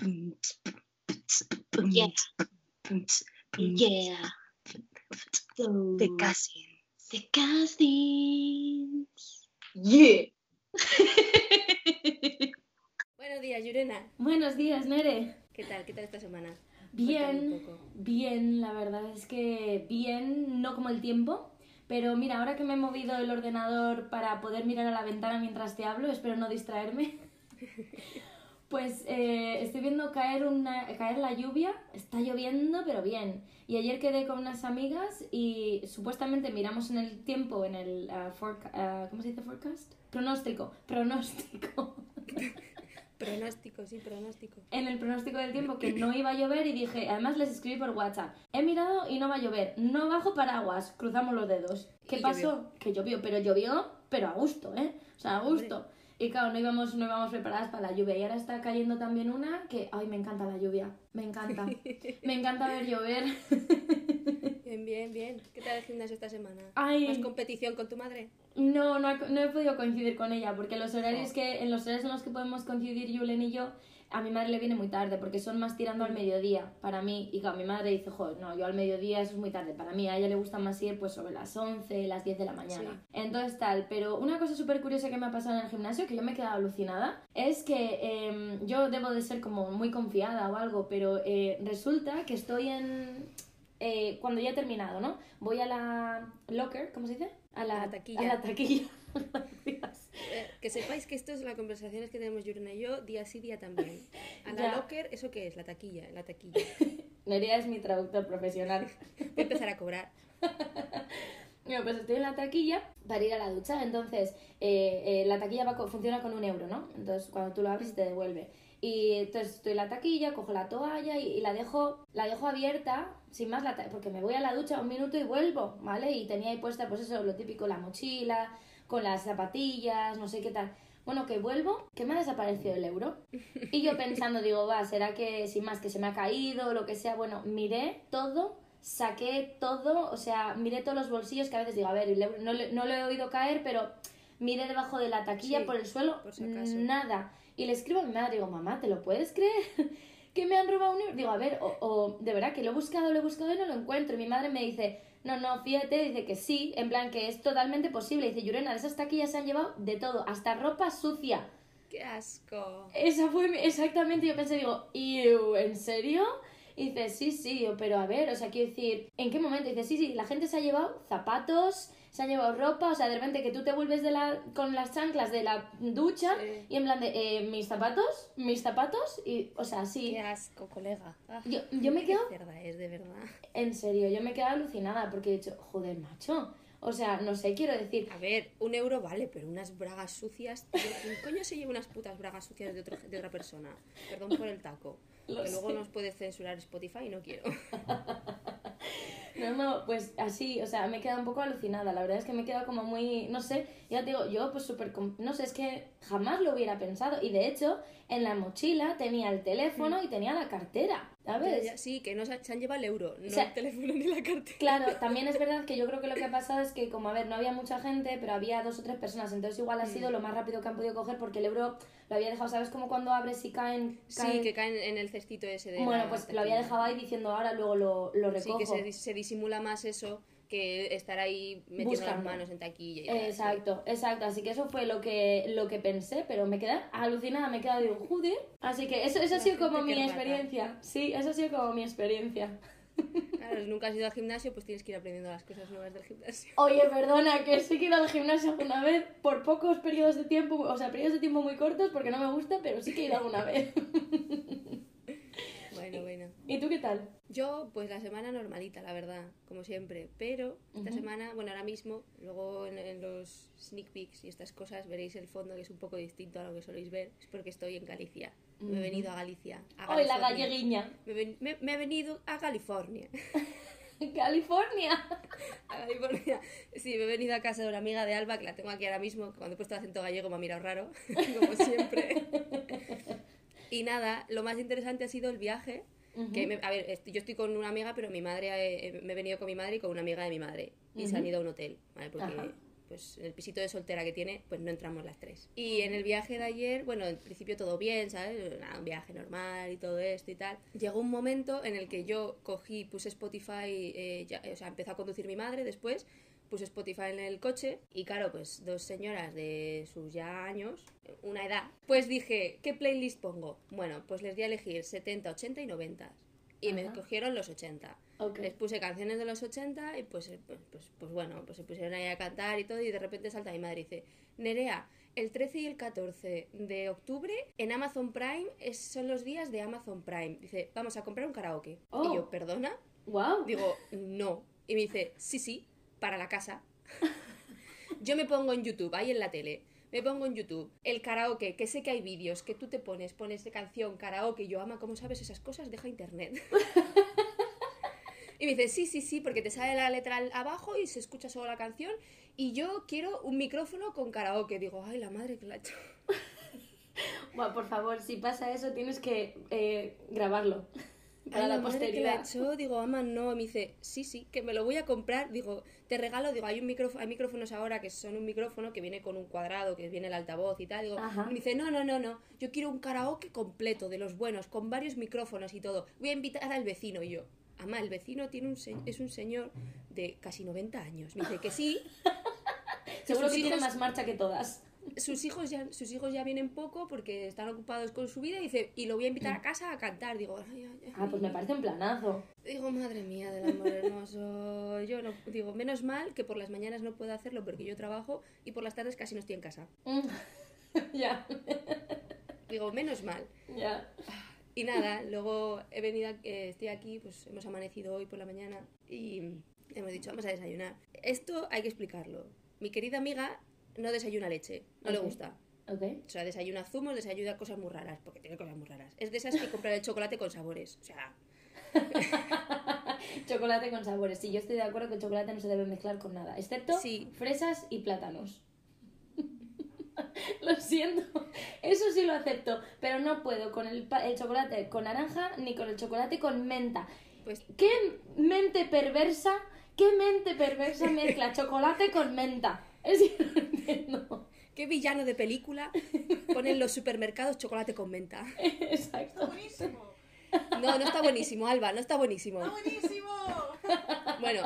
Yeah. Yeah. The Cousins. The Cousins. Yeah. Buenos días, Yurena. Buenos días, Nere. ¿Qué tal? ¿Qué tal esta semana? Bien, bien, la verdad es que bien, no como el tiempo. Pero mira, ahora que me he movido el ordenador para poder mirar a la ventana mientras te hablo, espero no distraerme. Pues eh, estoy viendo caer, una, caer la lluvia, está lloviendo, pero bien. Y ayer quedé con unas amigas y supuestamente miramos en el tiempo, en el ah, foreca- ah, ¿cómo se dice forecast? Pronóstico, pronóstico. Pronóstico, sí, pronóstico. en el pronóstico del tiempo que no iba a llover y dije, además les escribí por WhatsApp, he mirado y no va a llover, no bajo paraguas, cruzamos los dedos. ¿Qué Y pasó? Que llovió, pero llovió, pero a gusto, ¿eh? O sea, a gusto. Y claro, no íbamos, no íbamos preparadas para la lluvia. Y ahora está cayendo también una que, ay, me encanta la lluvia, me encanta. Me encanta ver llover. Bien, bien, bien. ¿Qué tal el gimnasio esta semana? Ay. ¿Más competición con tu madre? No, no, he- no he podido coincidir con ella, porque los horarios que, en los horarios en los que podemos coincidir Julen y yo, a mi madre le viene muy tarde, porque son más tirando al mediodía para mí. Y claro, mi madre dice, joder, no, yo al mediodía eso es muy tarde para mí. A ella le gusta más ir pues sobre las 11, las 10 de la mañana. Entonces tal, pero una cosa súper curiosa que me ha pasado en el gimnasio, que yo me he quedado alucinada, es que em, yo debo de ser como muy confiada o algo, pero eh, resulta que estoy en... eh, cuando ya he terminado, ¿no? Voy a la locker, ¿cómo se dice? A la, A la taquilla. A la taquilla. Eh, que sepáis que esto es las conversaciones que tenemos Yurena y yo día sí, día también. A la Ya. locker, ¿eso qué es? La taquilla, la taquilla. Nerea es mi traductor profesional. Voy a empezar a cobrar. Bueno, pues estoy en la taquilla para ir a la ducha. Entonces, eh, eh, la taquilla va co- funciona con un euro, ¿no? Entonces, cuando tú lo abres, te devuelve. Y entonces estoy en la taquilla, cojo la toalla y, y la dejo la dejo abierta, sin más, la porque me voy a la ducha un minuto y vuelvo, ¿vale? Y tenía ahí puesta, pues eso, lo típico, la mochila, con las zapatillas, no sé qué tal. Bueno, que vuelvo, que me ha desaparecido el euro. Y yo pensando, digo, va, será que sin más, que se me ha caído o lo que sea. Bueno, miré todo, saqué todo, o sea, miré todos los bolsillos que a veces digo, a ver, el euro- no, no lo he oído caer, pero miré debajo de la taquilla, Sí, por el suelo, por si acaso. nada. Y le escribo a mi madre, digo, mamá, ¿te lo puedes creer? que me han robado un euro. Digo, a ver, o, o de verdad que lo he buscado, lo he buscado y no lo encuentro. Y mi madre me dice, no, no, fíjate, dice que sí, en plan que es totalmente posible. Dice, Yurena, de esas taquillas se han llevado de todo, hasta ropa sucia. ¡Qué asco! Esa fue mi- exactamente, yo pensé, digo, "Iu, ¿en serio? Y dice, sí, sí, pero a ver, o sea, quiero decir, ¿en qué momento? dice, sí, sí, la gente se ha llevado zapatos, se ha llevado ropa, o sea, de repente que tú te vuelves de la, con las chanclas de la ducha Sí. y en plan de, eh, mis zapatos, mis zapatos, y, o sea, sí. ¡Qué asco, colega! Ah, Yo, yo me quedo, es, de verdad. en serio, yo me quedo alucinada porque he dicho, joder, macho, o sea, no sé, quiero decir, A ver, un euro vale, pero unas bragas sucias. tío, ¿Quién coño se lleva unas putas bragas sucias de, otro- de otra persona? Perdón por el taco. Lo que luego sé. nos puede censurar Spotify y no quiero. No, no, pues así, o sea, me he quedado un poco alucinada. La verdad es que me he quedado como muy, no sé, ya te digo, yo pues súper, no sé, es que jamás lo hubiera pensado. Y de hecho, en la mochila tenía el teléfono y tenía la cartera, ¿sabes? Ya, ya, sí, que no se, han llevado el euro, no O sea, el teléfono ni la cartera. Claro, también es verdad que yo creo que lo que ha pasado es que, como a ver, no había mucha gente, pero había dos o tres personas, entonces igual ha sido lo más rápido que han podido coger porque el euro lo había dejado, ¿sabes? Como cuando abres y caen. Sí, caen- que caen en el cestito ese de. Bueno, pues lo había dejado ahí diciendo ahora, luego lo, lo Sí, recojo. que se, se disimula más eso que estar ahí metiendo las Buscando. manos en taquilla y tal, Exacto, exacto. Así que eso fue lo que, lo que pensé, pero me quedé alucinada, me quedé digo, joder. Así que eso, eso ha La sido como mi que rata. experiencia. Sí, eso ha sido como mi experiencia. Claro, si nunca has ido al gimnasio, pues tienes que ir aprendiendo las cosas nuevas del gimnasio. Oye, perdona, que sí que he ido al gimnasio alguna vez por pocos periodos de tiempo, o sea, periodos de tiempo muy cortos porque no me gusta, pero sí que he ido alguna vez. Bueno, bueno. ¿Y tú qué tal? Yo, pues la semana normalita, la verdad, como siempre. Pero esta semana, bueno, ahora mismo, luego en, en los sneak peeks y estas cosas veréis el fondo que es un poco distinto a lo que soléis ver. Es porque estoy en Galicia. Me he venido a Galicia. A Hoy la galleguiña. Me, ven- me- me he venido a California. California. A California. Sí, me he venido a casa de una amiga de Alba, que la tengo aquí ahora mismo, que cuando he puesto acento gallego me ha mirado raro, como siempre. Y nada, lo más interesante ha sido el viaje. Que me- a ver, yo estoy con una amiga, pero mi madre, eh, me he venido con mi madre y con una amiga de mi madre. Y se han ido a un hotel, ¿vale? Porque Ajá. pues el pisito de soltera que tiene, pues no entramos las tres. Y en el viaje de ayer, bueno, en principio todo bien, ¿sabes? Nada, un viaje normal y todo esto y tal. Llegó un momento en el que yo cogí, puse Spotify, eh, ya- o sea, empezó a conducir mi madre después, puse Spotify en el coche y claro, pues dos señoras de sus ya años, una edad, pues dije, ¿qué playlist pongo? Bueno, pues les di a elegir 70, 80 y 90. Y me Ajá. cogieron los 80. Ok. Les puse canciones de los 80 y pues, eh, pues, pues, pues bueno, pues se pusieron ahí a cantar y todo y de repente salta mi madre y dice, Nerea, el 13 y el 14 de octubre en Amazon Prime es- son los días de Amazon Prime. Dice, vamos a comprar un karaoke. Oh. Y yo, ¿perdona? Wow. Digo, no. Y me dice, sí, sí, para la casa. Yo me pongo en YouTube, ahí en la tele. Me pongo en YouTube el karaoke, que sé que hay vídeos, que tú te pones, pones de canción, karaoke, y yo, ama, ¿cómo sabes esas cosas? Deja internet. y me dice, sí, sí, sí, porque te sale la letra abajo y se escucha solo la canción. Y yo quiero un micrófono con karaoke. Digo, ay, la madre que la ha hecho. Buah, por favor, si pasa eso tienes que eh, grabarlo. Para Ay, la, la madre que la posteridad. hecho, digo, ama, no. Me dice, sí, sí, que me lo voy a comprar. Digo, te regalo, digo, hay un micrófono, hay micrófonos ahora que son un micrófono que viene con un cuadrado, que viene el altavoz y tal. Digo, Ajá. me dice, no, no, no, no. Yo quiero un karaoke completo, de los buenos, con varios micrófonos y todo. Voy a invitar al vecino. Y yo, ama, el vecino tiene un se- es un señor de casi 90 años. Me dice que sí. Seguro que tiene hijos- más marcha que todas. Sus hijos ya sus hijos ya vienen poco porque están ocupados con su vida y dice y lo voy a invitar a casa a cantar digo ay, ay, ay. Ah, pues me parece un planazo. digo madre mía del amor hermoso yo no digo menos mal que por las mañanas no puedo hacerlo porque yo trabajo y por las tardes casi no estoy en casa Mm. ya, digo menos mal ya. y nada luego he venido eh, estoy aquí pues hemos amanecido hoy por la mañana y hemos dicho vamos a desayunar esto hay que explicarlo mi querida amiga no desayuna leche no le gusta Ok. O sea, desayuna zumos, desayuna cosas muy raras, porque tiene cosas muy raras. Es de esas que compran el chocolate con sabores. O sea, chocolate con sabores. Sí, yo estoy de acuerdo que el chocolate no se debe mezclar con nada, excepto Sí. fresas y plátanos. lo siento, eso sí lo acepto, pero no puedo con el, el chocolate con naranja ni con el chocolate con menta. pues ¿Qué mente perversa, qué mente perversa mezcla chocolate con menta? Es que no entiendo. qué villano de película ponen en los supermercados chocolate con menta. Exacto. Buenísimo. No, no está buenísimo, Alba, no está buenísimo. Buenísimo. Bueno,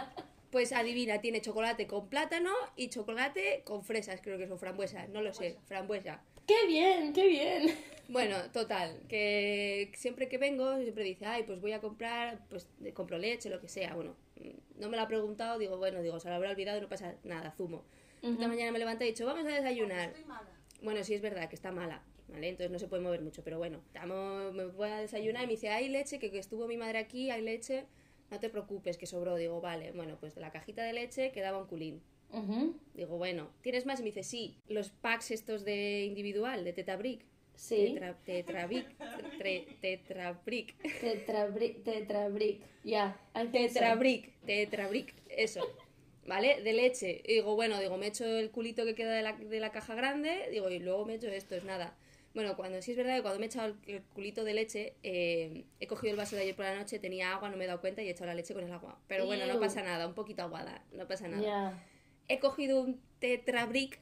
pues adivina, tiene chocolate con plátano y chocolate con fresas, creo que son frambuesas, no lo sé, frambuesa. ¡Qué bien, qué bien! Bueno, total, que siempre que vengo, siempre dice, ay, pues voy a comprar, pues eh, compro leche, lo que sea. Bueno, mm, no me lo ha preguntado, digo, bueno, digo, se lo habrá olvidado, no pasa nada, zumo. Esta mañana me levanté y he dicho, vamos a desayunar. Estoy mala. Bueno, sí es verdad que está mala, ¿vale? Entonces no se puede mover mucho, pero bueno, estamos, me voy a desayunar y me dice, hay leche, que, que estuvo mi madre aquí, hay leche, no te preocupes, que sobró. Digo, vale, bueno, pues de la cajita de leche quedaba un culín. Ujú, Digo, bueno, ¿tienes más? Y me dice, sí, los packs estos de individual, de Tetabric. Sí. Tetra, tetrabric, tre- tetrabric, Tetrabric, tetrabric. Ya, hay tetrabric, tetrabric, eso. ¿Vale? De leche. Y digo, bueno, digo, me echo el culito que queda de la, de la caja grande, digo, y luego me echo esto, es nada. Bueno, cuando sí es verdad que cuando me he echado el, culito de leche, eh, he cogido el vaso de ayer por la noche, tenía agua, no me he dado cuenta y he echado la leche con el agua. Pero bueno, no pasa nada, un poquito aguada, no pasa nada. He cogido un tetrabric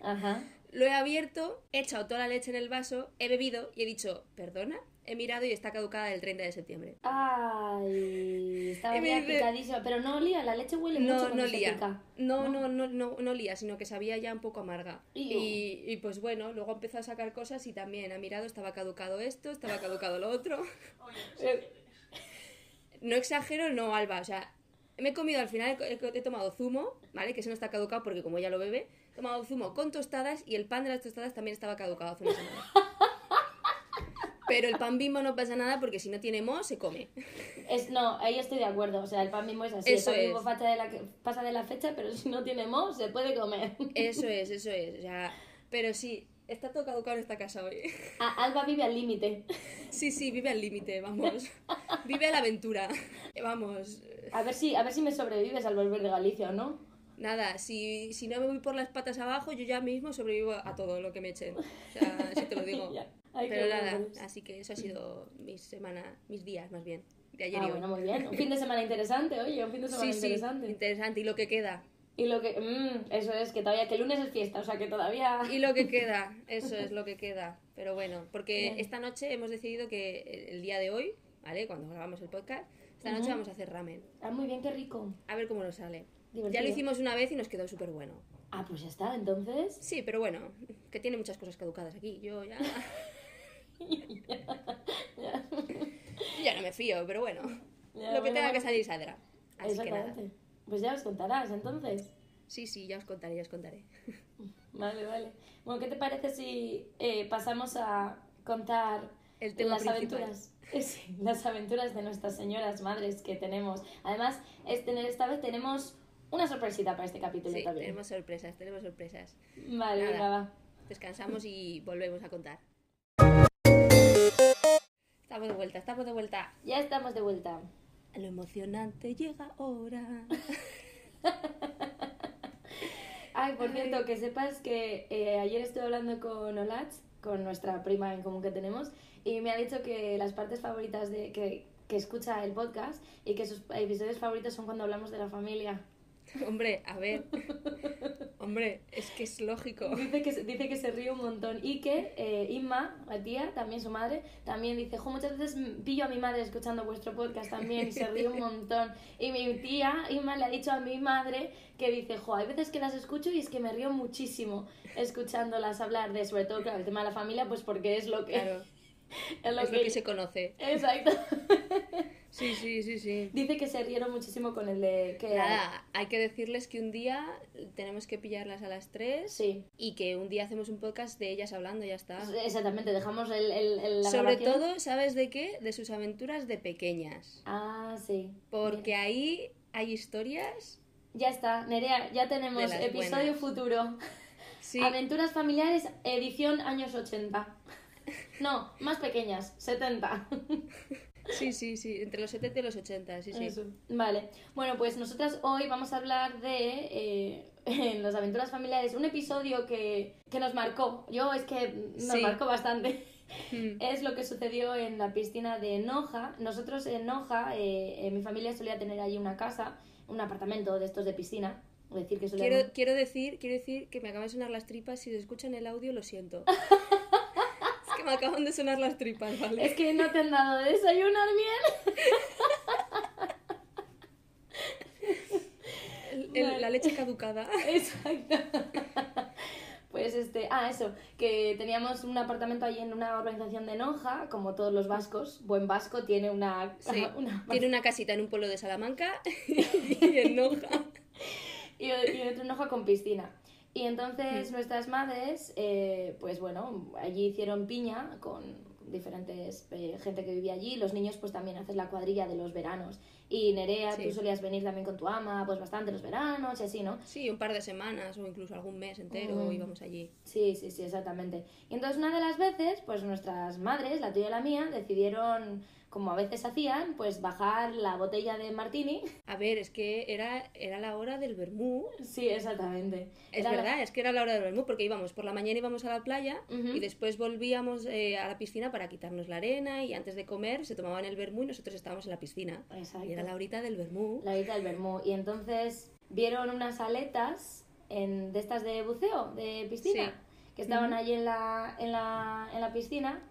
Ajá. Lo he abierto, he echado toda la leche en el vaso, he bebido y he dicho, perdona, he mirado y está caducada el 30 de septiembre. Ay, estaba ya picadísima. Pero no olía, la leche huele mucho No, cuando no se lía. pica. No, no, no, no, no lía, sino que sabía ya un poco amarga. Y, y pues bueno, luego empezó a sacar cosas y también ha mirado, estaba caducado esto, estaba caducado lo otro. No exagero, no, Alba, o sea, me he comido al final, he, he tomado zumo, ¿vale? Que eso no está caducado porque como ella lo bebe, he tomado zumo con tostadas y el pan de las tostadas también estaba caducado hace una semana. Pero el pan bimbo no pasa nada porque si no tiene mo, se come. Es, no, ahí estoy de acuerdo. O sea, el pan mismo es así. Eso el pan es. facha de la, pasa de la fecha, pero si no tiene mo, se puede comer. Eso es, eso es. O sea, pero sí, está todo caducado en esta casa hoy. A- Alba vive al límite. Sí, sí, vive al límite, vamos. Vive a la aventura. Vamos. A ver si, a ver si me sobrevives al volver de Galicia o no. Nada, si, si no me voy por las patas abajo, yo ya mismo sobrevivo a todo lo que me echen. O sea, así te lo digo. Ay, Pero nada, así que eso ha sido mi semana, mis días más bien, de ayer Ah, y hoy. bueno, muy bien. Un fin de semana interesante, oye, un fin de semana Sí, sí, interesante. interesante. Y lo que queda. Y lo que... mm, eso es, que todavía... Que el lunes es fiesta, o sea que todavía... Y lo que queda, eso es lo que queda. Pero bueno, porque Bien. esta noche hemos decidido que el día de hoy, ¿vale? Cuando grabamos el podcast, esta noche vamos a hacer ramen. Ah, muy bien, qué rico. A ver cómo nos sale. Ya lo hicimos una vez y nos quedó súper bueno. Ah, pues ya está, entonces... Sí, pero bueno, que tiene muchas cosas caducadas aquí. Yo ya. ya no me fío, pero bueno. Ya, lo que bueno, tenga que salir saldrá. Así que nada. Pues ya os contarás, entonces. Sí, sí, ya os contaré, ya os contaré. Vale, vale. Bueno, ¿qué te parece si eh, pasamos a contar El tema las principal. aventuras? sí, las aventuras de nuestras señoras madres que tenemos. Además, este, esta vez tenemos una sorpresita para este capítulo Sí, también. tenemos sorpresas, tenemos sorpresas. Vale, Nada. venga, va. Descansamos y volvemos a contar. Estamos de vuelta, estamos de vuelta. Ya estamos de vuelta. Lo emocionante llega ahora. Ay, por cierto, que sepas que eh, ayer estuve hablando con Olatz, con nuestra prima en común que tenemos, y me ha dicho que las partes favoritas de que, que escucha el podcast y que sus episodios favoritos son cuando hablamos de la familia. Hombre, a ver. Hombre, es que es lógico. Dice que, se- dice que se ríe un montón y que eh, Inma, la tía, también su madre, también dice, jo, muchas veces pillo a mi madre escuchando vuestro podcast también y se ríe un montón. Y mi tía, Inma, le ha dicho a mi madre que dice, jo, hay veces que las escucho y es que me río muchísimo escuchándolas hablar de, sobre todo, claro, el tema de la familia, pues porque es lo que... Claro, es lo es que... lo que se conoce. Exacto. Sí, sí, sí, sí. Dice que se rieron muchísimo con el de... Que Nada, hay que decirles que un día tenemos que pillarlas a las 3 Sí. y que un día hacemos un podcast de ellas hablando, ya está. Exactamente, dejamos el, el- el- la Sobre grabación. todo, ¿sabes de qué? De sus aventuras de pequeñas. Ah, sí. Porque ahí hay historias. Ya está, Nerea, ya tenemos episodio buenas. futuro. Sí, Aventuras familiares, edición años 80. No, más pequeñas, 70. sí, sí, sí, entre los 70 y los 80, sí, sí. Eso. Vale, bueno, pues nosotras hoy vamos a hablar de eh, en las aventuras familiares, un episodio que, que nos marcó. Yo es que nos Sí. marcó bastante. Mm. Es lo que sucedió en la piscina de Noja. Nosotros en Noja, eh, eh, mi familia solía tener allí una casa, un apartamento de estos de piscina. Es decir, que solíamos... Quiero, quiero, decir, quiero decir que me acaban de sonar las tripas. Si se escuchan el audio, lo siento. me acaban de sonar las tripas, ¿vale? Es que no te han dado de desayunar bien. El-. La leche caducada. Exacto. Pues este, ah, eso, que teníamos un apartamento allí en una urbanización de Noja, como todos los vascos. Buen vasco tiene una. Sí, una tiene una casita en un pueblo de Salamanca y en Noja. y, y otro en Noja con piscina. Y entonces nuestras madres, eh, pues bueno, allí hicieron piña con diferentes eh, gente que vivía allí. Los niños pues también hacen la cuadrilla de los veranos. Y Nerea, Sí. tú solías venir también con tu ama, pues bastante los veranos y así, ¿no? Sí, un par de semanas o incluso algún mes entero Mm. íbamos allí. Sí, sí, sí, exactamente. Y entonces una de las veces, pues nuestras madres, la tuya y la mía, decidieron, como a veces hacían, pues bajar la botella de martini. A ver, es que era, era la hora del vermú. Sí, exactamente. Es Era la- verdad, es que era la hora del vermú, porque íbamos por la mañana íbamos a la playa y después volvíamos eh, a la piscina para quitarnos la arena y antes de comer se tomaban el vermú y nosotros estábamos en la piscina. Exacto. Y era la horita del vermú. La horita del vermú. Y entonces vieron unas aletas en, de estas de buceo, de piscina, Sí. que estaban Ujú. allí en la, en, la, en la piscina.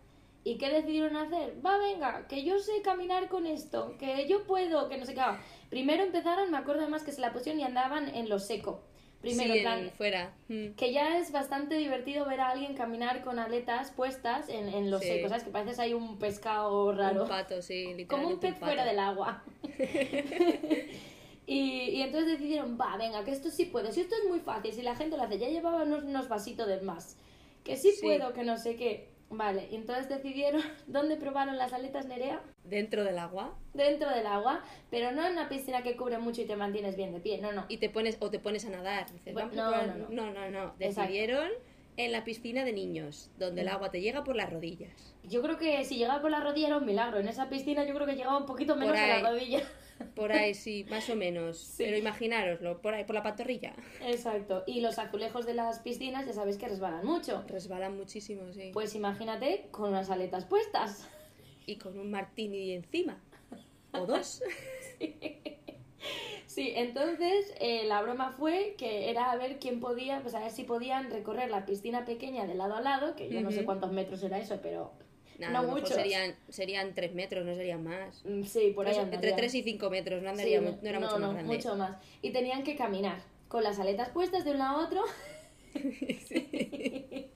¿Y qué decidieron hacer? Va, venga, que yo sé caminar con esto, que yo puedo, que no sé qué. Ah, Primero empezaron, me acuerdo además que se la pusieron y andaban en lo seco. Primero, sí, en plan, en- fuera. Mm. que ya es bastante divertido ver a alguien caminar con aletas puestas en, en lo Sí. seco, ¿sabes? Que pareces ahí un pescado raro. Un pato, sí, literalmente. Como un pez fuera del agua. y, y entonces decidieron, va, venga, que esto sí puedo. Si esto es muy fácil, si la gente lo hace, ya llevaba unos, unos vasitos de más. Que sí, Sí. puedo, que no sé qué. Vale, entonces decidieron, ¿dónde probaron las aletas Nerea? Dentro del agua. Dentro del agua, pero no en una piscina que cubre mucho y te mantienes bien de pie, no, no. Y te pones, o te pones a nadar. Dices, Bueno, vamos a no, no, no, no, no. Exacto. Decidieron en la piscina de niños, donde el Mm. agua te llega por las rodillas. Yo creo que si llegaba por la rodilla era un milagro. En esa piscina yo creo que llegaba un poquito menos a ahí. la rodilla. Por ahí sí, más o menos. Sí. Pero imaginároslo, por ahí, por la pantorrilla. Exacto. Y los azulejos de las piscinas ya sabéis que resbalan mucho. Resbalan muchísimo, sí. Pues imagínate con unas aletas puestas. Y con un martini encima. O dos. Sí, entonces eh, la broma fue que era a ver quién podía, pues a ver si podían recorrer la piscina pequeña de lado a lado, que yo no sé cuántos metros era eso, pero Nada, no a lo mejor muchos. serían, serían 3 metros, no serían más. Mm, Sí, por ahí entre 3 y 5 metros, no Sí, andaría, no era mucho más grande. mucho más. Y tenían que caminar con las aletas puestas de un lado a otro.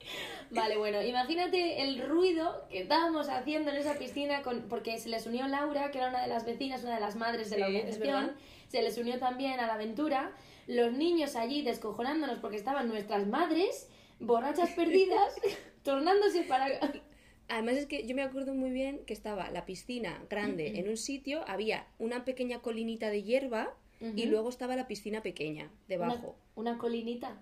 vale, bueno, imagínate el ruido que estábamos haciendo en esa piscina con, porque se les unió Laura, que era una de las vecinas, una de las madres de la Sí, organización. Se les unió también a la aventura. Los niños allí descojonándonos porque estaban nuestras madres, borrachas perdidas, tornándose para... Además es que yo me acuerdo muy bien que estaba la piscina grande en un sitio, había una pequeña colinita de hierba y luego estaba la piscina pequeña debajo. Una, una colinita,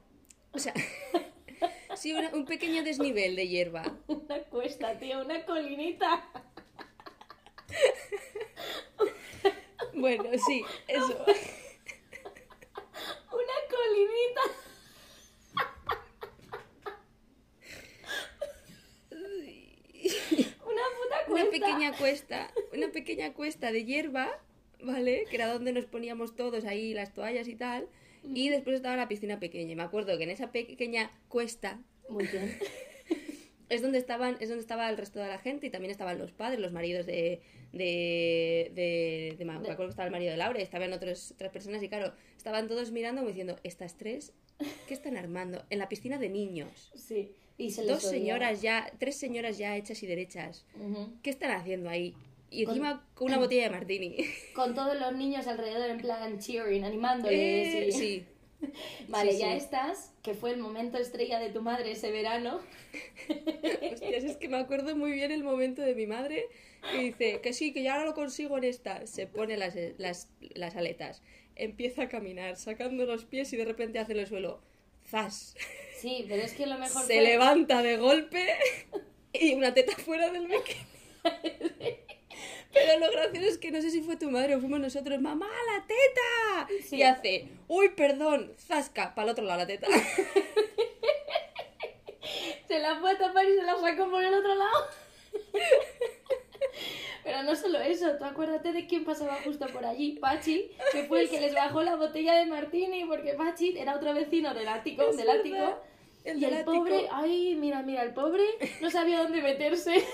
O sea, sí, una- un pequeño desnivel de hierba. una cuesta, tío, una colinita. Bueno, sí, eso. Una colinita. Una puta cuesta. Una pequeña cuesta, una pequeña cuesta de hierba, ¿vale? Que era donde nos poníamos todos ahí las toallas y tal. Y después estaba la piscina pequeña. Y me acuerdo que en esa pequeña cuesta Muy bien. es donde estaban es donde estaba el resto de la gente y también estaban los padres los maridos de de, de, de- me acuerdo que estaba el marido de Laura y estaban otros, otras personas y claro estaban todos mirando como diciendo estas tres qué están armando en la piscina de niños Sí. Y se dos señoras ya tres señoras ya hechas y derechas Ujú. qué están haciendo ahí y encima con una botella de martini Con todos los niños alrededor en plan cheering, animándoles. Eh, y- sí Vale, sí, ya sí. estás, que fue el momento estrella de tu madre ese verano. Hostias, es que me acuerdo muy bien el momento de mi madre que dice que sí, que ya ahora lo consigo en esta. Se pone las, las, las aletas, empieza a caminar, sacando los pies y de repente hace el suelo. ¡Zas! Sí, pero es que lo mejor Se fue... levanta de golpe y una teta fuera del bikini. Pero lo gracioso es que no sé si fue tu madre o fuimos nosotros, ¡mamá, la teta! Sí. Y hace, ¡uy, perdón! ¡Zasca! Para el otro lado la teta. Se la fue a tapar y se la sacó por el otro lado. Pero no solo eso, tú acuérdate de quién pasaba justo por allí, Pachi, que fue el que les bajó la botella de martini, porque Pachi era otro vecino del ático, Es del ático. El y del el ático. pobre, ay, mira, mira, el pobre no sabía dónde meterse.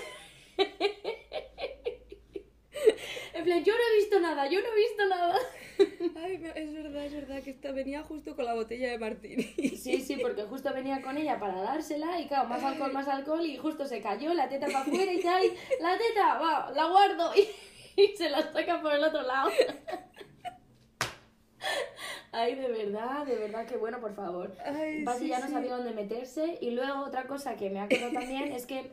En plan, yo no he visto nada, yo no he visto nada. Ay, es verdad, es verdad que esta venía justo con la botella de martini. Sí, sí, porque justo venía con ella para dársela y claro, más alcohol, más alcohol y justo se cayó, la teta para afuera y ay, la teta, va, la guardo y, y se la saca por el otro lado. Ay, de verdad, de verdad, que bueno, por favor. Ay, Pachi sí, ya no sí. sabía dónde meterse y luego otra cosa que me acuerdo también es que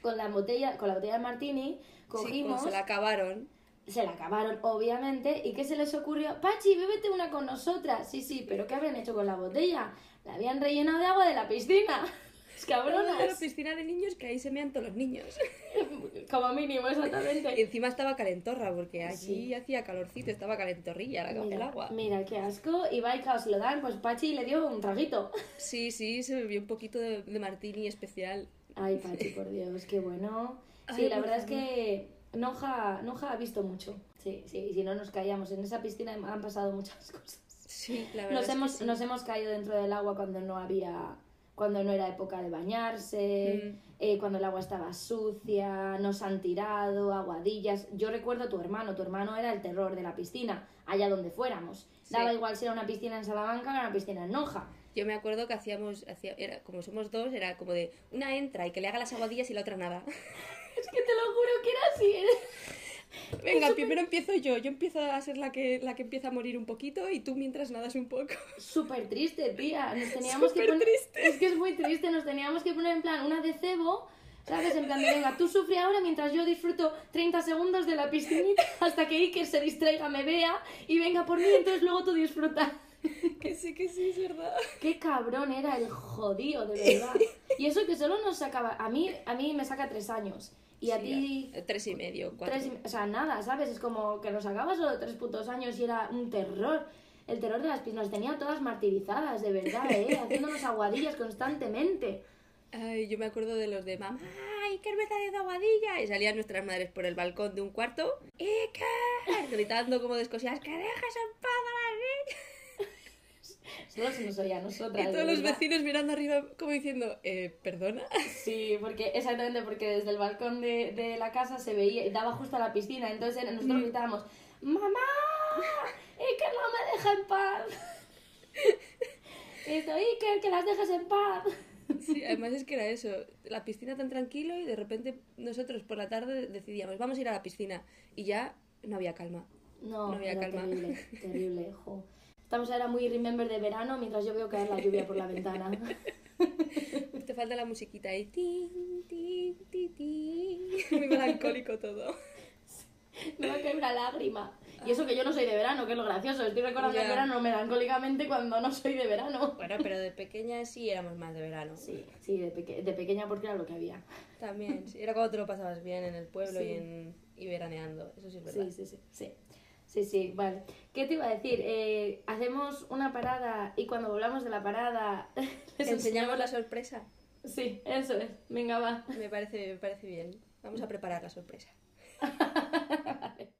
con la botella, con la botella de martini cogimos, se la acabaron. se la acabaron, obviamente. ¿Y qué se les ocurrió? Pachi, bébete una con nosotras. Sí, sí, pero ¿qué habían hecho con la botella? La habían rellenado de agua de la piscina. Es De la cabronas. piscina de niños que ahí se mean todos los niños. Como mínimo, Y exactamente. encima estaba calentorra, porque allí Sí. hacía calorcito, estaba calentorrilla la, el Mira, agua. mira, qué asco. Y va y se lo dan, pues Pachi le dio un traguito. Sí, sí, se bebió un poquito de, de martini especial. Ay, Pachi, por Dios, qué bueno. Sí, Ay, la verdad es que Noja, Noja ha visto mucho. Sí, sí, y si no nos caíamos en esa piscina han pasado muchas cosas. Sí, la verdad. Nos es que hemos, sí. nos hemos caído dentro del agua cuando no había, cuando no era época de bañarse, Mm. eh, cuando el agua estaba sucia, nos han tirado, aguadillas. Yo recuerdo a tu hermano, tu hermano era el terror de la piscina, allá donde fuéramos. Sí. Daba igual si era una piscina en Salamanca o una piscina en Noja. Yo me acuerdo que hacíamos, hacía, era, como somos dos, era como de una entra y que le haga las aguadillas y la otra nada. Es que te lo juro que era así. Venga, primero empiezo yo. Yo empiezo a ser la que, la que empieza a morir un poquito y tú mientras nadas un poco. Súper triste, tía. Nos teníamos que poner... triste. Es que es muy triste. Nos teníamos que poner en plan una de cebo, ¿sabes? En plan de, venga, tú sufre ahora mientras yo disfruto 30 segundos de la piscinita hasta que Iker se distraiga, me vea y venga por mí, entonces luego tú disfrutas. Que sí, que sí, es verdad. Qué cabrón era el jodido, de verdad. Y eso que solo nos sacaba... A mí, a mí me saca tres años. Y a Sí, ti... Tres y medio, cuatro. Tres, y- o sea, nada, ¿sabes? Es como que nos sacaba solo tres putos años y era un terror. El terror de las piscinas. Tenía todas martirizadas, de verdad, ¿eh? Haciéndonos aguadillas constantemente. Ay, yo me acuerdo de los de mamá, Iker me está haciendo aguadilla. Y salían nuestras madres por el balcón de un cuarto, Iker, gritando como descosidas, que dejes en paz Solo se nos oía a nosotras. Y todos los verdad. vecinos mirando arriba como diciendo, eh, ¿perdona? Sí, porque exactamente porque desde el balcón de, de la casa se veía, daba justo a la piscina, entonces nosotros Mm. gritábamos, ¡Mamá! ¡Iker no me deja en paz! y esto, Iker, que las dejes en paz. Sí, además es que era eso, la piscina tan tranquilo y de repente nosotros por la tarde decidíamos, vamos a ir a la piscina y ya no había calma. No, No había calma. terrible, terrible, jo. Estamos ahora muy remember de verano mientras yo veo caer la lluvia por la ventana. Te falta la musiquita ahí. Tin, tin, ti, ti. Muy melancólico todo. me va a caer una lágrima. Y eso que yo no soy de verano, que es lo gracioso. Estoy recordando Ya. el verano melancólicamente cuando no soy de verano. Bueno, pero de pequeña sí éramos más de verano. Sí, sí, de, peque- de pequeña porque era lo que había. También, sí. Era cuando te lo pasabas bien en el pueblo Sí. y, en, y veraneando. Eso sí es verdad. Sí, sí, sí, sí. Sí, sí, vale. ¿Qué te iba a decir? Eh, hacemos una parada y cuando volvamos de la parada les ¿Te enseñamos la sorpresa? Sí, eso es. Venga, va. Me parece, me parece bien. Vamos a preparar la sorpresa.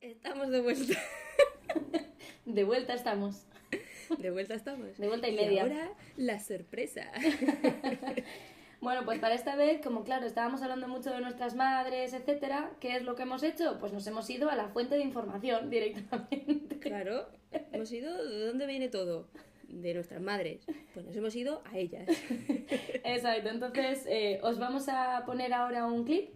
Estamos de vuelta. De vuelta estamos. De vuelta estamos. De vuelta y media. ahora la sorpresa. Bueno, pues para esta vez, como claro, estábamos hablando mucho de nuestras madres, etcétera, ¿qué es lo que hemos hecho? Pues nos hemos ido a la fuente de información directamente. Claro, hemos ido. ¿De dónde viene todo? De nuestras madres. Pues nos hemos ido a ellas. Exacto, entonces eh, os vamos a poner ahora un clip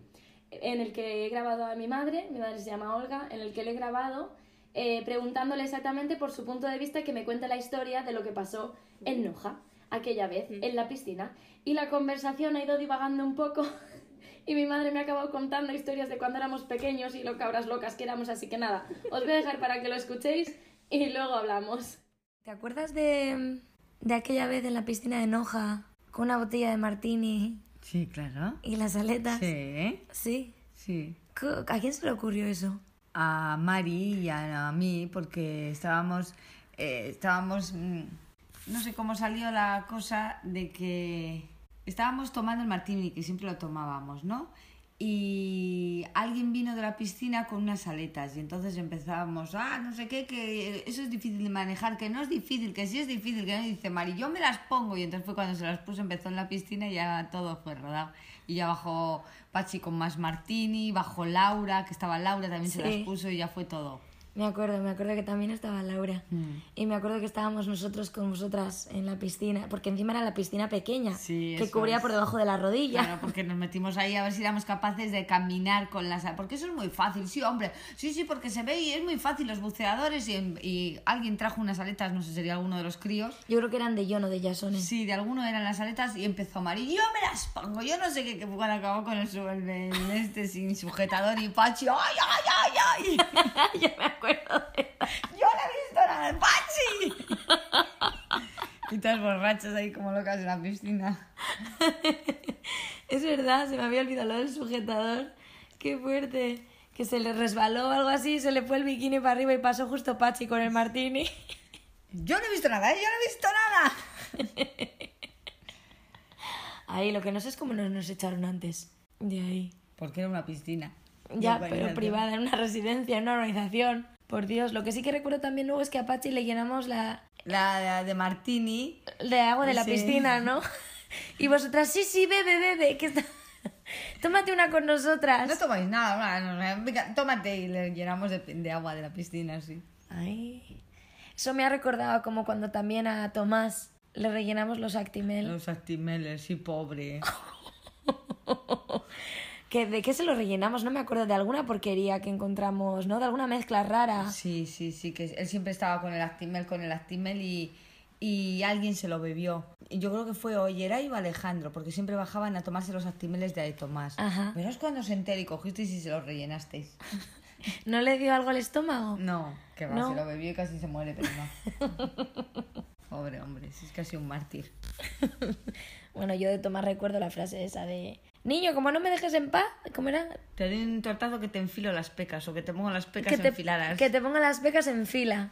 en el que he grabado a mi madre, mi madre se llama Olga, en el que le he grabado eh, preguntándole exactamente por su punto de vista que me cuente la historia de lo que pasó en Noja, aquella vez, en la piscina. Y la conversación ha ido divagando un poco y mi madre me ha acabado contando historias de cuando éramos pequeños y lo cabras locas que éramos, así que nada, os voy a dejar para que lo escuchéis y luego hablamos. ¿Te acuerdas de, de aquella vez en la piscina de Noja con una botella de martini Sí, claro. y las aletas? Sí, Sí. sí. ¿A quién se le ocurrió eso? A Mari y a, a mí, porque estábamos, eh, estábamos, mm, no sé cómo salió la cosa de que estábamos tomando el martini, que siempre lo tomábamos, ¿no? Y alguien vino de la piscina con unas aletas y entonces empezábamos, ah, no sé qué, que eso es difícil de manejar, que no es difícil, que sí es difícil, que no Y dice Mari, yo me las pongo y entonces fue cuando se las puso, empezó en la piscina y ya todo fue rodado. Y ya bajó Pachi con más martini, bajó Laura, que estaba Laura, también se las puso y ya fue todo. Me acuerdo, me acuerdo que también estaba Laura. Mm. Y me acuerdo que estábamos nosotros con vosotras en la piscina, porque encima era la piscina pequeña, Sí, que cubría es. por debajo de la rodilla. Claro, porque nos metimos ahí a ver si éramos capaces de caminar con las... Porque eso es muy fácil, sí, hombre. Sí, sí, porque se ve y es muy fácil los buceadores y, y alguien trajo unas aletas, no sé, sería alguno de los críos. Yo creo que eran de John o de Yasone. Sí, de alguno eran las aletas y empezó Mari, yo me las pongo, yo no sé qué, cuando acabó con el, el- el este sin sujetador y Pachi, ¡ay, ay, ay, ay! Yo me acuerdo de ¡Yo no he visto nada, Pachi! y todas borrachas ahí como locas en la piscina. Es verdad, se me había olvidado lo del sujetador. Qué fuerte. Que se le resbaló o algo así, se le fue el bikini para arriba y pasó justo Pachi con el martini. Yo no he visto nada, ¿eh? Yo no he visto nada. Ahí, lo que no sé es cómo nos, nos echaron antes. De ahí. Porque era una piscina. Ya, pero privada, en una residencia, en una organización. Por Dios, lo que sí que recuerdo también luego es que a Pachi le llenamos la La, la de Martini. de agua de la Sí. piscina, ¿no? Y vosotras, sí, sí, bebe, bebe, que está... Tómate una con nosotras. No tomáis nada, no, no, venga, tómate y le llenamos de, de agua de la piscina, sí. Ay. Eso me ha recordado como cuando también a Tomás le rellenamos los Actimel. Los actimeles, sí, pobre. Que ¿De qué se los rellenamos? No me acuerdo, de alguna porquería que encontramos, ¿no? De alguna mezcla rara. Sí, sí, sí, que él siempre estaba con el actimel, con el actimel y, y alguien se lo bebió. Yo creo que fue Ollera y Alejandro, porque siempre bajaban a tomarse los actimeles de Tomás. Ajá. Pero es cuando se enteró y cogisteis y se los rellenasteis. ¿No le dio algo al estómago? No, que va, No. se lo bebió y casi se muere, pero no. Pobre hombre, es casi un mártir. Bueno, yo de Tomás recuerdo la frase esa de... Niño, como no me dejes en paz, ¿cómo era? Te doy un tortazo que te enfilo las pecas o que te pongo las pecas Que te, enfiladas. que te ponga las pecas en fila.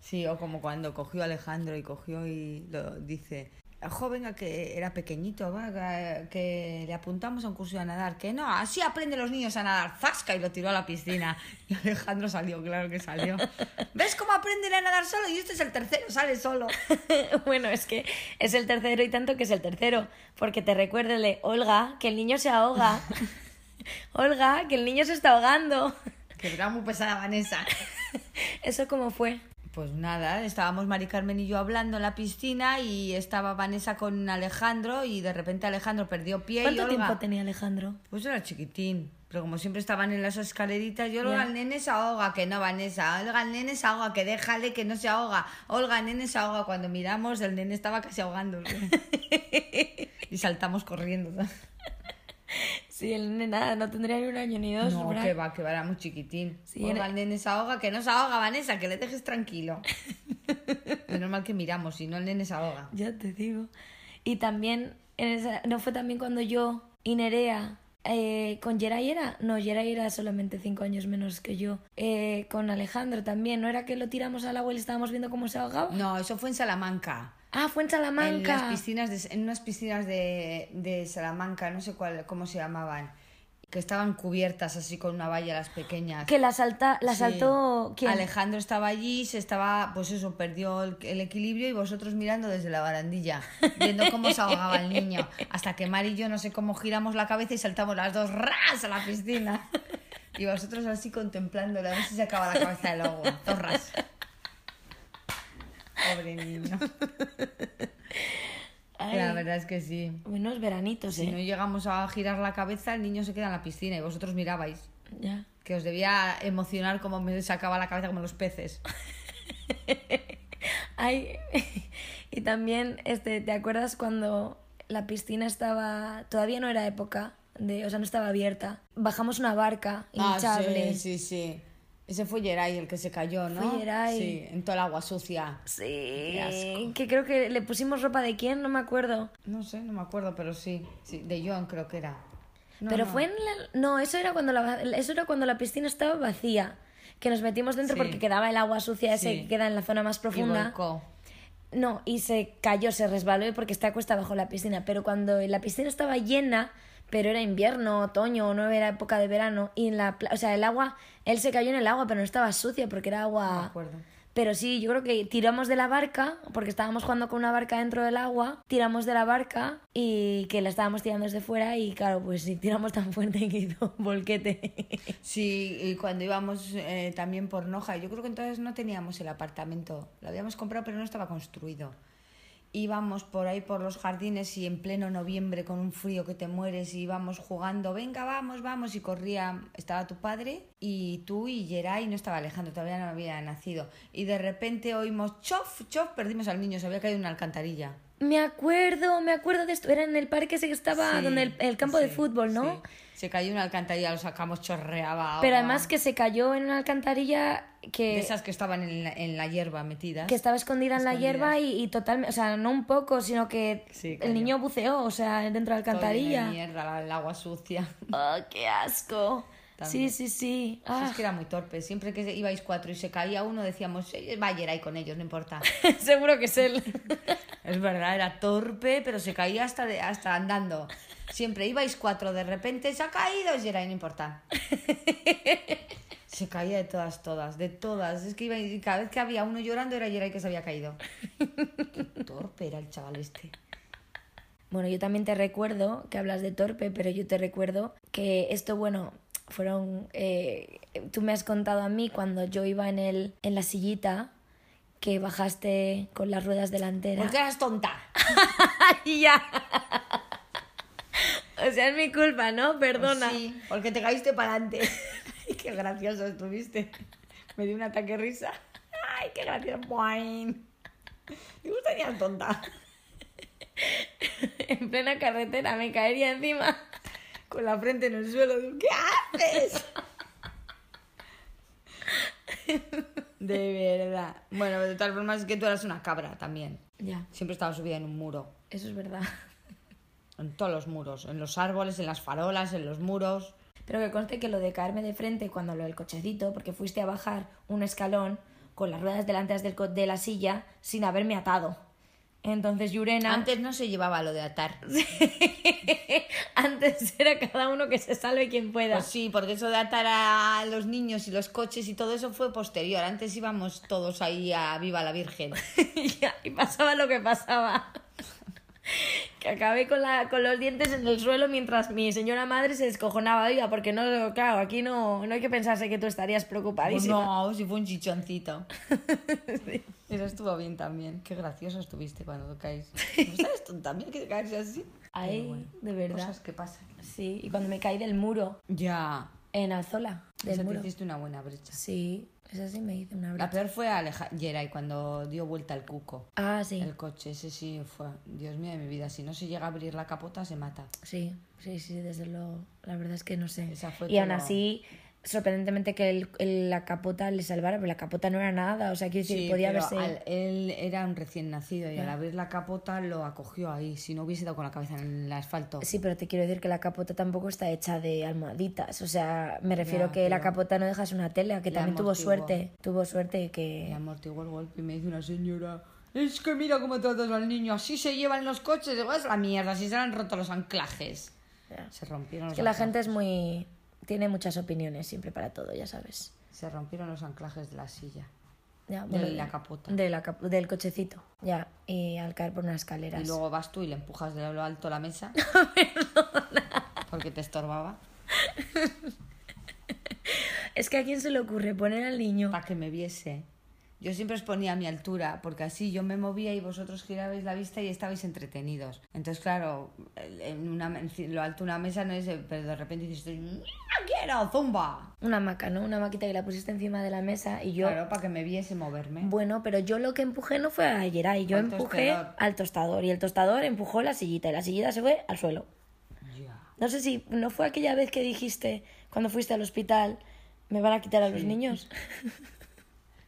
Sí, o como cuando cogió Alejandro y cogió y lo dice. Joven a que era pequeñito, va, que, que le apuntamos a un curso de nadar, que no, así aprenden los niños a nadar, zasca, y lo tiró a la piscina. Y Alejandro salió, claro que salió. ¿Ves cómo aprenden a nadar solo? Y este es el tercero, sale solo. bueno, es que es el tercero y tanto que es el tercero. Porque te recuérdele, Olga, que el niño se ahoga. Olga, que el niño se está ahogando. Que era muy pesada Vanessa. ¿Eso cómo fue? Pues nada, estábamos Mari Carmen y yo hablando en la piscina y estaba Vanessa con Alejandro y de repente Alejandro perdió pie y ¿Cuánto Olga- tiempo tenía Alejandro? Pues era chiquitín. Pero como siempre estaban en las escaleritas, yo, Olga, el nene se ahoga, que no, Vanessa. Olga, el nene se ahoga, que déjale, que no se ahoga. Olga, el nene se ahoga. Cuando miramos, el nene estaba casi ahogándose. y saltamos corriendo. Sí, el nene nada, no tendría ni un año ni dos. No, que va, que va, era muy chiquitín. Sí, era- el nene se ahoga, que no se ahoga, Vanessa, que le dejes tranquilo. Menos mal que miramos, si no el nene se ahoga. Ya te digo. Y también, en esa- ¿no fue también cuando yo y Nerea eh, con Geray era? No, Geray era solamente cinco años menos que yo. Eh, con Alejandro también, ¿no era que lo tiramos al agua y le estábamos viendo cómo se ahogaba? No, eso fue en Salamanca. Ah, fue en En Salamanca. las piscinas de- en unas piscinas de, de Salamanca, no sé cuál, cómo se llamaban, que estaban cubiertas así con una valla las pequeñas. Que la, salta, la Sí. saltó... ¿Quién? Alejandro estaba allí, se estaba, pues eso, perdió el, el equilibrio y vosotros mirando desde la barandilla, viendo cómo se ahogaba el niño. Hasta que Mari y yo no sé cómo giramos la cabeza y saltamos las dos ras a la piscina. Y vosotros así contemplándolo, a ver si se acaba la cabeza del agua. Dos ras. Pobre niño. Ay, La verdad es que sí. Buenos veranitos, Si ¿eh? no llegamos a girar la cabeza, el niño se queda en la piscina y vosotros mirabais. Ya. Que os debía emocionar como me sacaba la cabeza como los peces. Ay, y también, este, ¿te acuerdas cuando la piscina estaba, todavía no era época, de, o sea, no estaba abierta? Bajamos una barca hinchable. Ah, sí, sí, sí. Ese fue Geray el que se cayó, ¿no? Fue Geray. Sí, en toda el agua sucia. Sí, asco. que creo que le pusimos ropa de quién, no me acuerdo. No sé, no me acuerdo, pero sí. sí de John creo que era. No, Pero no. fue en la... No, eso era, cuando la, eso era cuando la piscina estaba vacía. Que nos metimos dentro Sí. porque quedaba el agua sucia ese Sí. que queda en la zona más Y profunda. volcó. No, y se cayó, se resbaló porque está cuesta bajo la piscina. Pero cuando la piscina estaba llena, pero era invierno, otoño, no era época de verano, y en la, o sea, el agua, él se cayó en el agua, pero no estaba sucia porque era agua. acuerdo. Pero sí, yo creo que tiramos de la barca, porque estábamos jugando con una barca dentro del agua, tiramos de la barca y que la estábamos tirando desde fuera y claro, pues si tiramos tan fuerte que hizo un volquete. Sí, y cuando íbamos eh, también por Noja, yo creo que entonces no teníamos el apartamento. Lo habíamos comprado, pero no estaba construido. Íbamos por ahí por los jardines y en pleno noviembre con un frío que te mueres y íbamos jugando, venga, vamos, vamos, y corría, estaba tu padre y tú y Geray, no estaba Alejandro, todavía no había nacido. Y de repente oímos, chof, chof, perdimos al niño, se había caído en una alcantarilla. Me acuerdo, me acuerdo de esto. Era en el parque ese que estaba, Sí, donde el, el campo de fútbol, ¿no? sí. Se cayó en una alcantarilla, lo sacamos, chorreaba. Pero además que se cayó en una alcantarilla que, De esas que estaban en la, en la hierba metidas. que estaba escondida en la hierba y, y totalmente, o sea, no un poco, sino que Sí, el niño buceó, o sea, dentro de la Todo lleno de alcantarilla. mierda, la- el agua sucia. ¡Oh, qué asco! También. Sí, sí, sí. Si Ah, Es que era muy torpe. Siempre que ibais cuatro y se caía uno, decíamos, "Eh, va ayer ahí con ellos, no importa. seguro que es él. es verdad, era torpe, pero se caía hasta, de, hasta andando. Siempre ibais cuatro, de repente se ha caído, y era no importa. Se caía de todas, todas, de todas. Es que iba, y cada vez que había uno llorando era Yeray que se había caído. Qué torpe era el chaval este. Bueno, yo también te recuerdo que hablas de torpe, pero yo te recuerdo que esto, bueno, fueron. eh, tú me has contado a mí cuando yo iba en, el, en la sillita que bajaste con las ruedas delanteras. Porque eras tonta. ¡Ay, ya! o sea, es mi culpa, ¿no? Perdona. Pues Sí, porque te caíste para adelante. qué gracioso estuviste. Me dio un ataque de risa. Ay, qué gracioso. Boing. Digo, tenías tonta. en plena carretera me caería encima. Con la frente en el suelo. Digo, ¿qué haces? De verdad. Bueno, de todas formas es que tú eras una cabra también. Ya, Siempre estaba subida en un muro. eso es verdad. En todos los muros. En los árboles, en las farolas, en los muros. Pero que conste que lo de caerme de frente cuando lo del cochecito, porque fuiste a bajar un escalón con las ruedas delanteras del co- de la silla sin haberme atado. Entonces Yurena... Antes no se llevaba lo de atar. Antes era cada uno que se salve quien pueda. Pues sí, porque eso de atar a los niños y los coches y todo eso fue posterior. Antes íbamos todos ahí a Viva la Virgen. Y pasaba lo que pasaba. Que acabé con, la, con los dientes en el suelo mientras mi señora madre se descojonaba, oiga, porque no, claro, aquí no, no hay que pensarse que tú estarías preocupadísima. no, si fue un chichoncito. Eso estuvo bien también. Qué gracioso estuviste cuando. ¿No sabes tú también que caes así? Bueno, de verdad. Cosas que pasan. Sí, y cuando me caí del muro, Ya. en Alzola, Eso del te muro. hiciste una buena brecha. Sí, esa sí me hizo una La brecha. peor fue Aleja Geray cuando dio vuelta el cuco. Ah, sí. El coche, ese sí fue. Dios mío de mi vida. Si no se llega a abrir la capota, se mata. Sí, sí, sí, desde luego. La verdad es que no sé. Esa fue y aún así, sorprendentemente que el- el- la capota le salvara, pero la capota no era nada. O sea, quiero decir, Sí, podía haberse. al- él era un recién nacido y al abrir la capota lo acogió ahí. Si no hubiese dado con la cabeza en el asfalto. Sí, pero te quiero decir que la capota tampoco está hecha de almohaditas. O sea, me refiero Ya, que la capota no dejas una tela, que también tuvo suerte. Tuvo suerte Y que. amortiguó el golpe y me dice una señora. Es que mira cómo tratas al niño, así se llevan los coches, Digo, es la mierda, si se le han roto los anclajes. Ya. Se rompieron Es los que la anclajes. gente es muy. Tiene muchas opiniones siempre para todo, ya sabes. Se rompieron los anclajes de la silla. Ya, De la capota. de la cap- del cochecito. Ya, y al caer por unas escaleras. Y luego vas tú y le empujas de lo alto la mesa. Porque te estorbaba. Es que a quién se le ocurre poner al niño. Para que me viese. Yo siempre os ponía a mi altura, porque así yo me movía y vosotros girabais la vista y estabais entretenidos. Entonces, claro, en, una, en lo alto de una mesa no es, pero de repente dices, quiero, zumba. Una maca, ¿no? Una maquita que la pusiste encima de la mesa y yo. Claro, para que me viese moverme. Bueno, pero yo lo que empujé no fue a Yeray, yo Al empujé tostador. al tostador y el tostador empujó la sillita y la sillita se fue al suelo. No sé si no fue aquella vez que dijiste cuando fuiste al hospital, me van a quitar a los niños.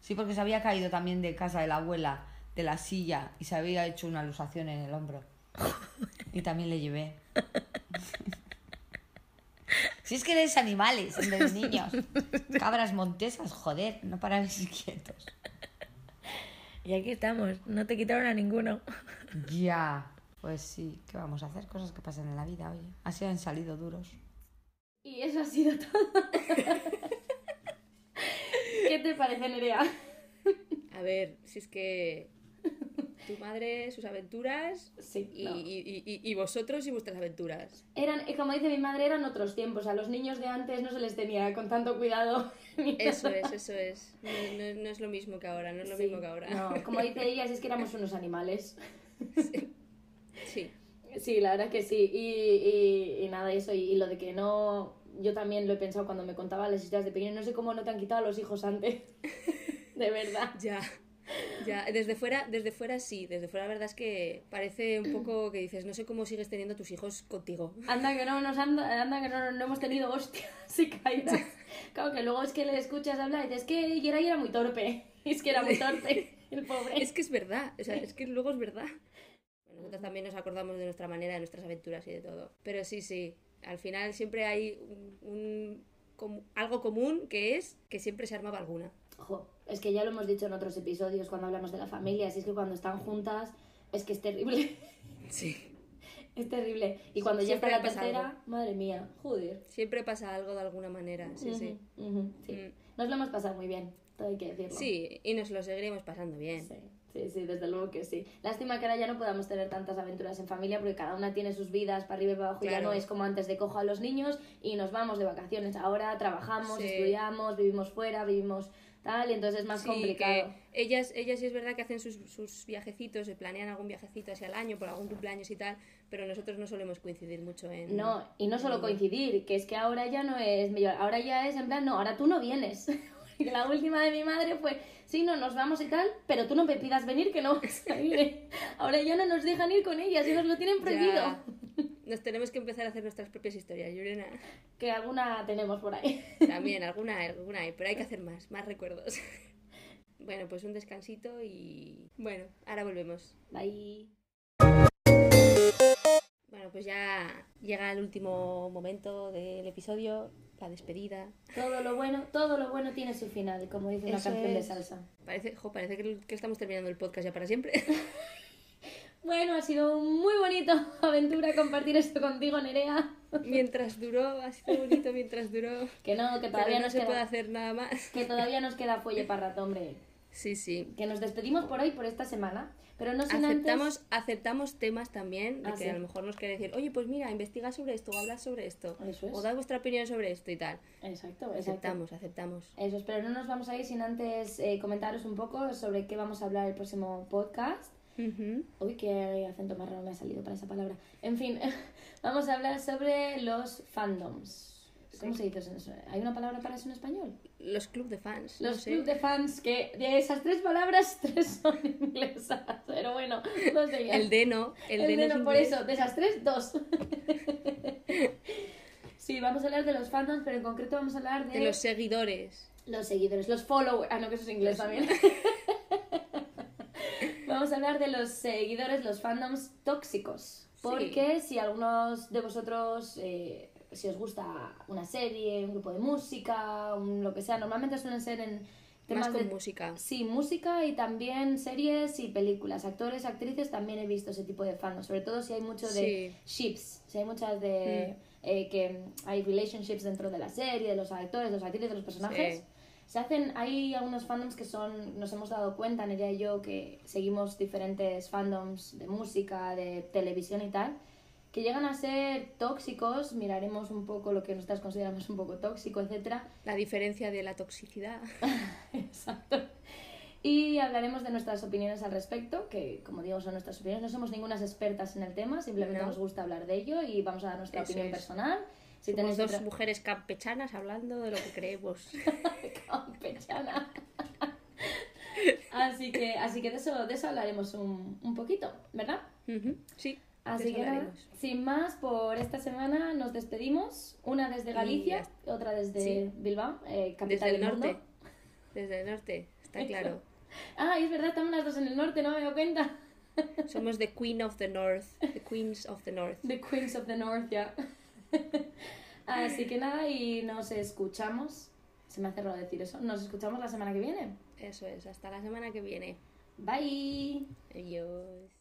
Sí, porque se había caído también de casa de la abuela, de la silla, y se había hecho una alusación en el hombro. Y también le llevé. Si es que eres animales en vez de niños. Cabras montesas, joder, no paráis quietos. Y aquí estamos, no te quitaron a ninguno. Ya. Pues sí, ¿qué vamos a hacer? Cosas que pasan en la vida, oye. Así han salido duros. Y eso ha sido todo. ¿Qué te parece, Nerea? A ver, si es que tu madre, sus aventuras Sí, y, no. y- y- y vosotros y vuestras aventuras. Eran, eh, como dice mi madre, eran otros tiempos. A los niños de antes no se les tenía con tanto cuidado. Eso es, eso es. No, no- no es lo mismo que ahora, no es lo Sí, mismo que ahora. No, como dice ella, es que éramos unos animales. Sí. Sí, la verdad que sí. Y, nada, eso. Y, y lo de que no. Yo también lo he pensado cuando me contaba las historias de pequeño. No sé cómo no te han quitado a los hijos antes. de verdad. Ya. Ya, desde fuera, desde fuera sí, desde fuera la verdad es que parece un poco que dices, no sé cómo sigues teniendo a tus hijos contigo. Anda que no nos anda, anda que no, no hemos tenido hostias y caídas. Claro que luego es que le escuchas hablar y dices, es que Yeray era muy torpe. Es que era muy torpe, el pobre. Es que es verdad, o sea, es que luego es verdad. Nosotros también nos acordamos de nuestra manera, de nuestras aventuras y de todo. Pero sí, sí, al final siempre hay un, algo común que es que siempre se armaba alguna. Jo, es que ya lo hemos dicho en otros episodios cuando hablamos de la familia, si es que cuando están juntas es que es terrible. Sí. Es terrible. Y cuando ya está Siempre la tercera, algo. madre mía, joder. Siempre pasa algo de alguna manera, sí, sí. Mm. Nos lo hemos pasado muy bien, todo hay que decirlo. Sí, y nos lo seguiremos pasando bien. Sí, sí, sí, desde luego que sí. Lástima que ahora ya no podamos tener tantas aventuras en familia porque cada una tiene sus vidas para arriba y para abajo. y Ya Claro. no es como antes de cojo a los niños y nos vamos de vacaciones. Ahora trabajamos, Sí. estudiamos, vivimos fuera, vivimos tal, y entonces es más Sí, complicado. que ellas, ellas sí es verdad que hacen sus, sus viajecitos, se planean algún viajecito hacia el año, por algún cumpleaños y tal, pero nosotros no solemos coincidir mucho en... No, y no solo coincidir, que es que ahora ya no es mejor, ahora ya es en plan, no, ahora tú no vienes. La última de mi madre fue, sí, no, nos vamos y tal, pero tú no me pidas venir que no vas a ir. ¿eh". Ahora ya no nos dejan ir con ellas y nos lo tienen prohibido. Ya. Nos tenemos que empezar a hacer nuestras propias historias, Yurena. Que alguna tenemos por ahí. También, alguna, alguna hay, pero hay que hacer más, más recuerdos. Bueno, pues un descansito y... Bueno, ahora volvemos. Bye. Bueno, pues ya llega el último momento del episodio, la despedida. Todo lo bueno, todo lo bueno tiene su final, como dice una canción de salsa. Parece, jo, parece que, que estamos terminando el podcast ya para siempre. Bueno, ha sido muy bonito aventura compartir esto contigo, Nerea. Mientras duró, ha sido bonito mientras duró. Que no, que todavía no nos se queda, puede hacer nada más. que todavía nos queda fuelle para rato, hombre. Sí, sí. Que nos despedimos por hoy, por esta semana. Pero no sin Aceptamos, antes... aceptamos temas también de Ah, que sí. a lo mejor nos quiere decir, oye, pues mira, investiga sobre esto, o habla sobre esto, Eso es. o da vuestra opinión sobre esto y tal. Exacto, exacto. Aceptamos, aceptamos. Eso es, pero no nos vamos a ir sin antes eh, comentaros un poco sobre qué vamos a hablar el próximo podcast. Ujú. Uy, qué acento más raro me ha salido para esa palabra. En fin, vamos a hablar sobre los fandoms. ¿Cómo se dice eso? ¿Hay una palabra para eso en español? Los club de fans. Los no sé. club de fans, que de esas tres palabras, tres son inglesas. Pero bueno, no sé. El deno, el, El deno, de es no, por eso, de esas tres, dos. sí, vamos a hablar de los fandoms, pero en concreto vamos a hablar de, De los seguidores. los seguidores, los followers. Ah, no, que eso es inglés también. Vamos a hablar de los seguidores, los fandoms tóxicos. Porque si algunos de vosotros, eh, si os gusta una serie, un grupo de música, un, lo que sea, normalmente suelen ser en temas Más con de... música. Sí, música y también series y películas. Actores, actrices, también he visto ese tipo de fandoms. Sobre todo si hay mucho de ships, si hay muchas de... eh, que hay relationships dentro de la serie, de los actores, de los actrices, de los personajes. Sí. Se hacen, hay algunos fandoms que son, nos hemos dado cuenta, Nerea y yo, que seguimos diferentes fandoms de música, de televisión y tal, que llegan a ser tóxicos, miraremos un poco lo que nosotras consideramos un poco tóxico, etcétera, La diferencia de la toxicidad. Exacto. Y hablaremos de nuestras opiniones al respecto, que como digo son nuestras opiniones, no somos ningunas expertas en el tema, simplemente No. nos gusta hablar de ello y vamos a dar nuestra Eso opinión es. personal. Si Somos tenéis dos otra... mujeres campechanas hablando de lo que creemos. campechana. así que, así que de eso, de eso hablaremos un, un poquito, ¿verdad? Ujú, Sí. Así que nada, sin más, por esta semana nos despedimos. Una desde Galicia, otra desde Sí. Bilbao, eh, capital Desde el del mundo. norte. Desde el norte, está claro. Ah, es verdad, estamos las dos en el norte, no me doy cuenta. Somos the Queen of the North. The Queens of the North. The Queens of the North, ya. Así que nada, y nos escuchamos. Se me hace raro decir eso. Nos escuchamos la semana que viene. Eso es, hasta la semana que viene. Bye. Adiós.